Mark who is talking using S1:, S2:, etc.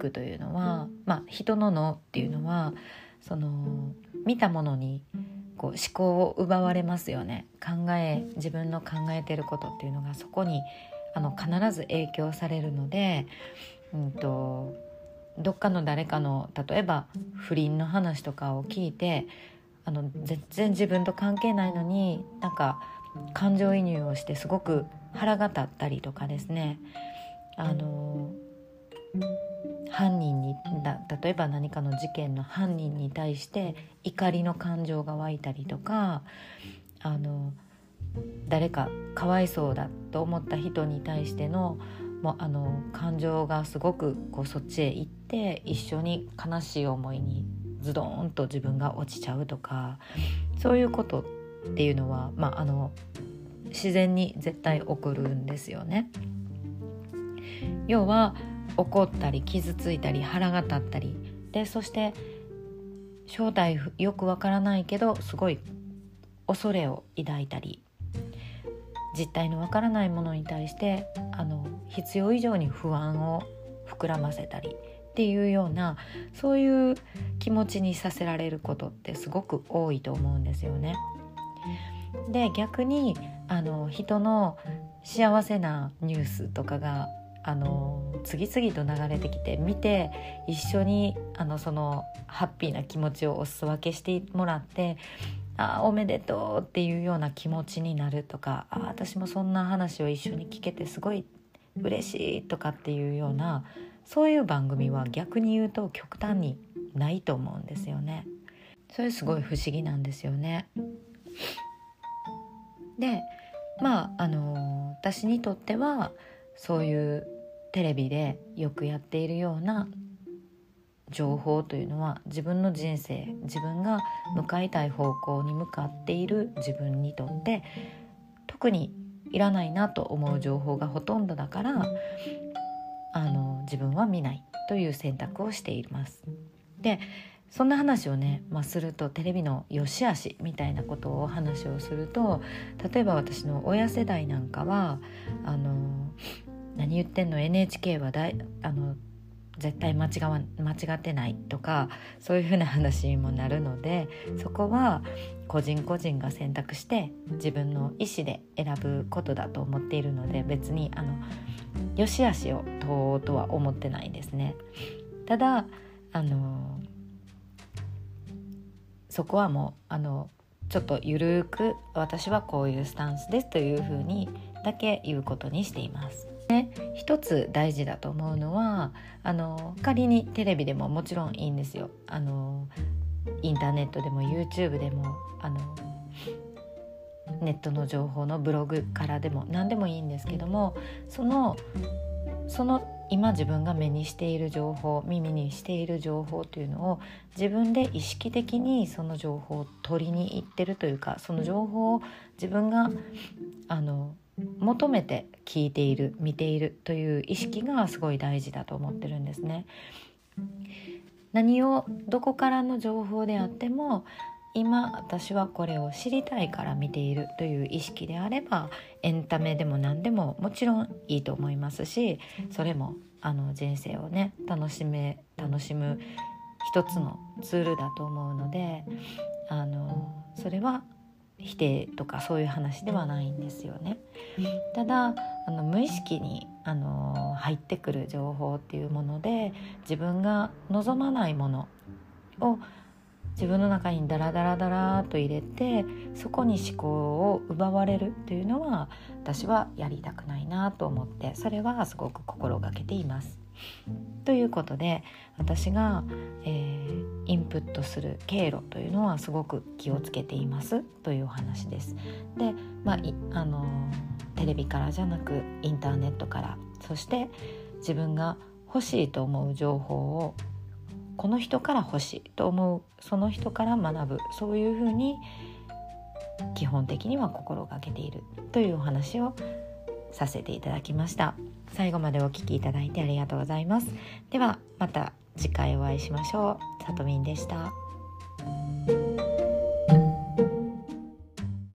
S1: クというのは、まあ、人の脳っていうのはその見たものにこう思考を奪われますよね。考え自分の考えてることっていうのがそこにあの必ず影響されるので、うんと、どっかの誰かの例えば不倫の話とかを聞いてあの全然自分と関係ないのになんか感情移入をしてすごく腹が立ったりとかですね。あの犯人にだ例えば何かの事件の犯人に対して怒りの感情が湧いたりとかあの誰かかわいそうだと思った人に対してのもあの感情がすごくこうそっちへ行って一緒に悲しい思いにズドーンと自分が落ちちゃうとかそういうことっていうのは、まあ、あの自然に絶対起こるんですよね。要は怒ったり傷ついたり腹が立ったり。でそして正体よくわからないけどすごい恐れを抱いたり。実態のわからないものに対してあの必要以上に不安を膨らませたり。っていうようなそういう気持ちにさせられることってすごく多いと思うんですよね。で逆にあの人の幸せなニュースとかがあの次々と流れてきて見て一緒にあのそのハッピーな気持ちをお裾分けしてもらってあおめでとうっていうような気持ちになるとかあ私もそんな話を一緒に聞けてすごい嬉しいとかっていうようなそういう番組は逆に言うと極端にないと思うんですよね。それすごい不思議なんですよね。でまああの私にとってはそういうテレビでよくやっているような情報というのは自分の人生自分が向かいたい方向に向かっている自分にとって特にいらないなと思う情報がほとんどだからあの自分は見ないという選択をしています。でそんな話をね、まあ、するとテレビの良し悪しみたいなことを話をすると例えば私の親世代なんかはあの何言ってんの？NHK はだいあの絶対間違わ間違ってないとかそういうふうな話にもなるのでそこは個人個人が選択して自分の意思で選ぶことだと思っているので別にあの良し悪しを問おうとは思ってないですね。ただあのそこはもうあのちょっとゆるく私はこういうスタンスですというふうにだけ言うことにしています。で一つ大事だと思うのはあの仮にテレビでももちろんいいんですよ。あのインターネットでも YouTube でもあのネットの情報のブログからでも何でもいいんですけどもそのその今自分が目にしている情報耳にしている情報というのを自分で意識的にその情報を取りに行ってるというかその情報を自分があの求めて聞いている見ているという意識がすごい大事だと思ってるんですね。何をどこからの情報であっても今私はこれを知りたいから見ているという意識であればエンタメでも何でももちろんいいと思いますしそれもあの人生をね楽しめ楽しむ一つのツールだと思うのであのそれは否定とかそういう話ではないんですよね。ただあの無意識にあの入ってくる情報っていうもので自分が望まないものを自分の中にダラダラダラと入れてそこに思考を奪われるというのは私はやりたくないなと思ってそれはすごく心がけています。ということで私が、えー、インプットする経路というのはすごく気をつけていますというお話です。で、まあ、あのテレビからじゃなくインターネットからそして自分が欲しいと思う情報をこの人から欲しいと思うその人から学ぶそういうふうに基本的には心がけているというお話をさせていただきました。最後までお聴きいただいてありがとうございます。ではまた次回お会いしましょう。さとみんでした。